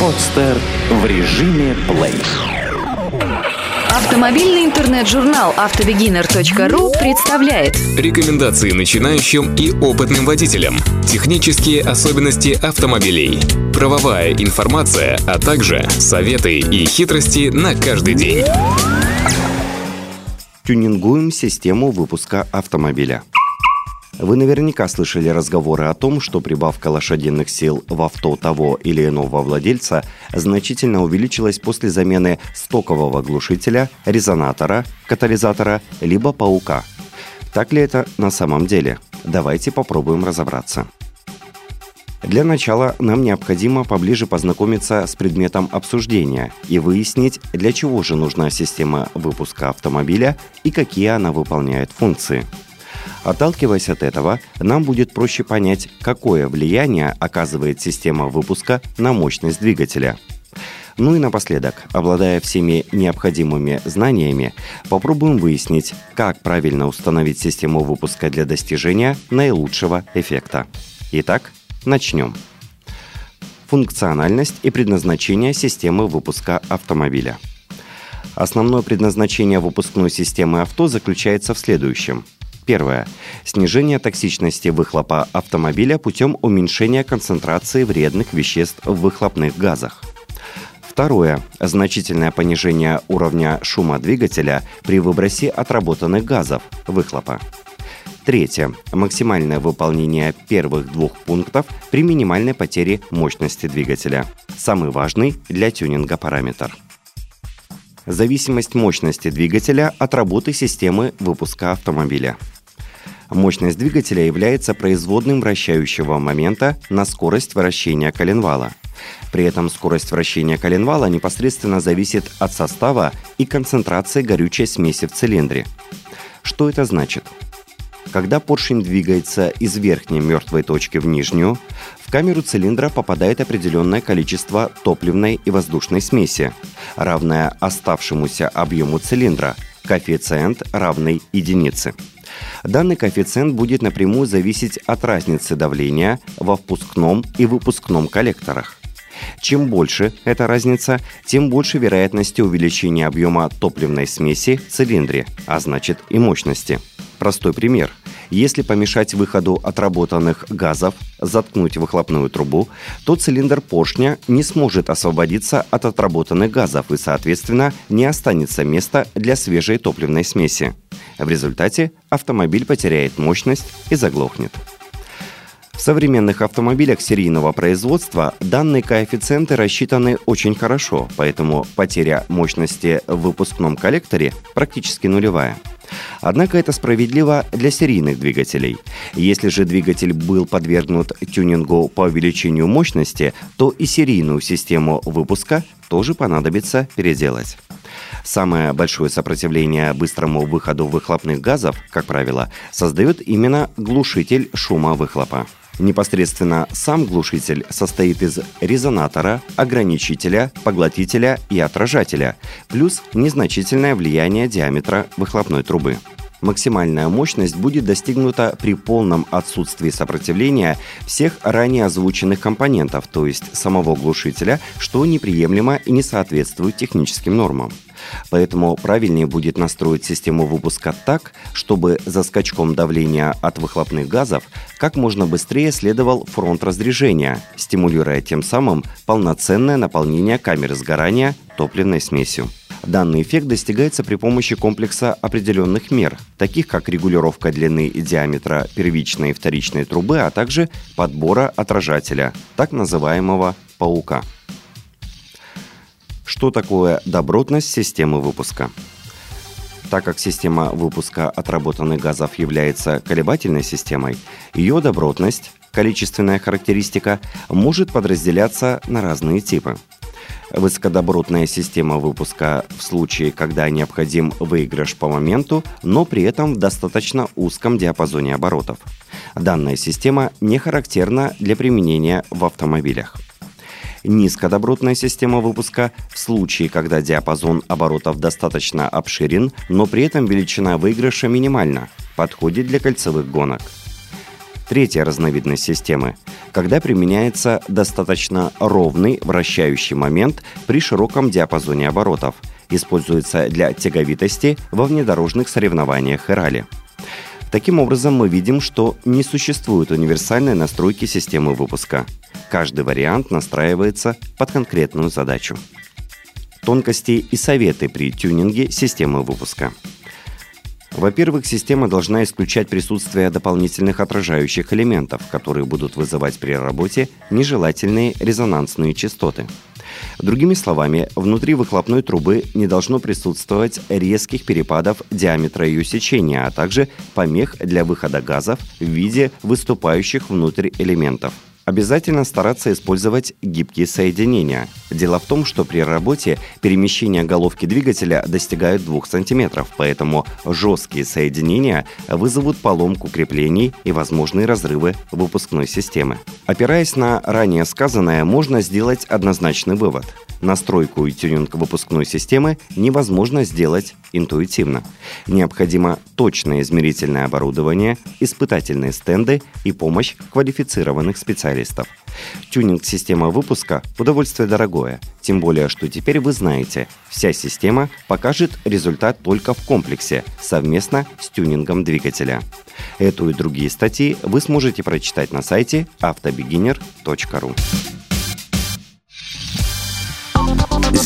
Подстер в режиме плей. Автомобильный интернет-журнал автобегинер.ру представляет Рекомендации начинающим и опытным водителям. Технические особенности автомобилей. Правовая информация, а также советы и хитрости на каждый день. Тюнингуем систему выпуска автомобиля. Вы наверняка слышали разговоры о том, что прибавка лошадиных сил в авто того или иного владельца значительно увеличилась после замены стокового глушителя, резонатора, катализатора, либо паука. Так ли это на самом деле? Давайте попробуем разобраться. Для начала нам необходимо поближе познакомиться с предметом обсуждения и выяснить, для чего же нужна система выпуска автомобиля и какие она выполняет функции – Отталкиваясь от этого, нам будет проще понять, какое влияние оказывает система выпуска на мощность двигателя. Ну и напоследок, обладая всеми необходимыми знаниями, попробуем выяснить, как правильно установить систему выпуска для достижения наилучшего эффекта. Итак, начнем. Функциональность и предназначение системы выпуска автомобиля. Основное предназначение выпускной системы авто заключается в следующем – Первое. Снижение токсичности выхлопа автомобиля путем уменьшения концентрации вредных веществ в выхлопных газах. Второе. Значительное понижение уровня шума двигателя при выбросе отработанных газов выхлопа. Третье. Максимальное выполнение первых двух пунктов при минимальной потере мощности двигателя. Самый важный для тюнинга параметр. Зависимость мощности двигателя от работы системы выпуска автомобиля. Мощность двигателя является производным вращающего момента на скорость вращения коленвала. При этом скорость вращения коленвала непосредственно зависит от состава и концентрации горючей смеси в цилиндре. Что это значит? Когда поршень двигается из верхней мертвой точки в нижнюю, в камеру цилиндра попадает определенное количество топливной и воздушной смеси, равное оставшемуся объему цилиндра, коэффициент равный единице. Данный коэффициент будет напрямую зависеть от разницы давления во впускном и выпускном коллекторах. Чем больше эта разница, тем больше вероятности увеличения объема топливной смеси в цилиндре, а значит и мощности. Простой пример. Если помешать выходу отработанных газов, заткнуть выхлопную трубу, то цилиндр поршня не сможет освободиться от отработанных газов и, соответственно, не останется места для свежей топливной смеси. В результате автомобиль потеряет мощность и заглохнет. В современных автомобилях серийного производства данные коэффициенты рассчитаны очень хорошо, поэтому потеря мощности в выпускном коллекторе практически нулевая. Однако это справедливо для серийных двигателей. Если же двигатель был подвергнут тюнингу по увеличению мощности, то и серийную систему выпуска тоже понадобится переделать. Самое большое сопротивление быстрому выходу выхлопных газов, как правило, создает именно глушитель шума выхлопа. Непосредственно сам глушитель состоит из резонатора, ограничителя, поглотителя и отражателя, плюс незначительное влияние диаметра выхлопной трубы. Максимальная мощность будет достигнута при полном отсутствии сопротивления всех ранее озвученных компонентов, то есть самого глушителя, что неприемлемо и не соответствует техническим нормам. Поэтому правильнее будет настроить систему выпуска так, чтобы за скачком давления от выхлопных газов как можно быстрее следовал фронт разрежения, стимулируя тем самым полноценное наполнение камеры сгорания топливной смесью. Данный эффект достигается при помощи комплекса определенных мер, таких как регулировка длины и диаметра первичной и вторичной трубы, а также подбора отражателя, так называемого «паука». Что такое добротность системы выпуска? Так как система выпуска отработанных газов является колебательной системой, ее добротность, количественная характеристика, может подразделяться на разные типы – Высокодобротная система выпуска в случае, когда необходим выигрыш по моменту, но при этом в достаточно узком диапазоне оборотов. Данная система не характерна для применения в автомобилях. Низкодобротная система выпуска в случае, когда диапазон оборотов достаточно обширен, но при этом величина выигрыша минимальна, подходит для кольцевых гонок. Третья разновидность системы – когда применяется достаточно ровный вращающий момент при широком диапазоне оборотов, используется для тяговитости во внедорожных соревнованиях и ралли. Таким образом, мы видим, что не существует универсальной настройки системы выпуска. Каждый вариант настраивается под конкретную задачу. Тонкости и советы при тюнинге системы выпуска – во-первых, система должна исключать присутствие дополнительных отражающих элементов, которые будут вызывать при работе нежелательные резонансные частоты. Другими словами, внутри выхлопной трубы не должно присутствовать резких перепадов диаметра ее сечения, а также помех для выхода газов в виде выступающих внутрь элементов – Обязательно стараться использовать гибкие соединения. Дело в том, что при работе перемещение головки двигателя достигают 2 см, поэтому жесткие соединения вызовут поломку креплений и возможные разрывы выпускной системы. Опираясь на ранее сказанное, можно сделать однозначный вывод. Настройку и тюнинг выпускной системы невозможно сделать интуитивно. Необходимо точное измерительное оборудование, испытательные стенды и помощь квалифицированных специалистов. Тюнинг системы выпуска – удовольствие дорогое, тем более, что теперь вы знаете, вся система покажет результат только в комплексе, совместно с тюнингом двигателя. Эту и другие статьи вы сможете прочитать на сайте автобегинер.ру.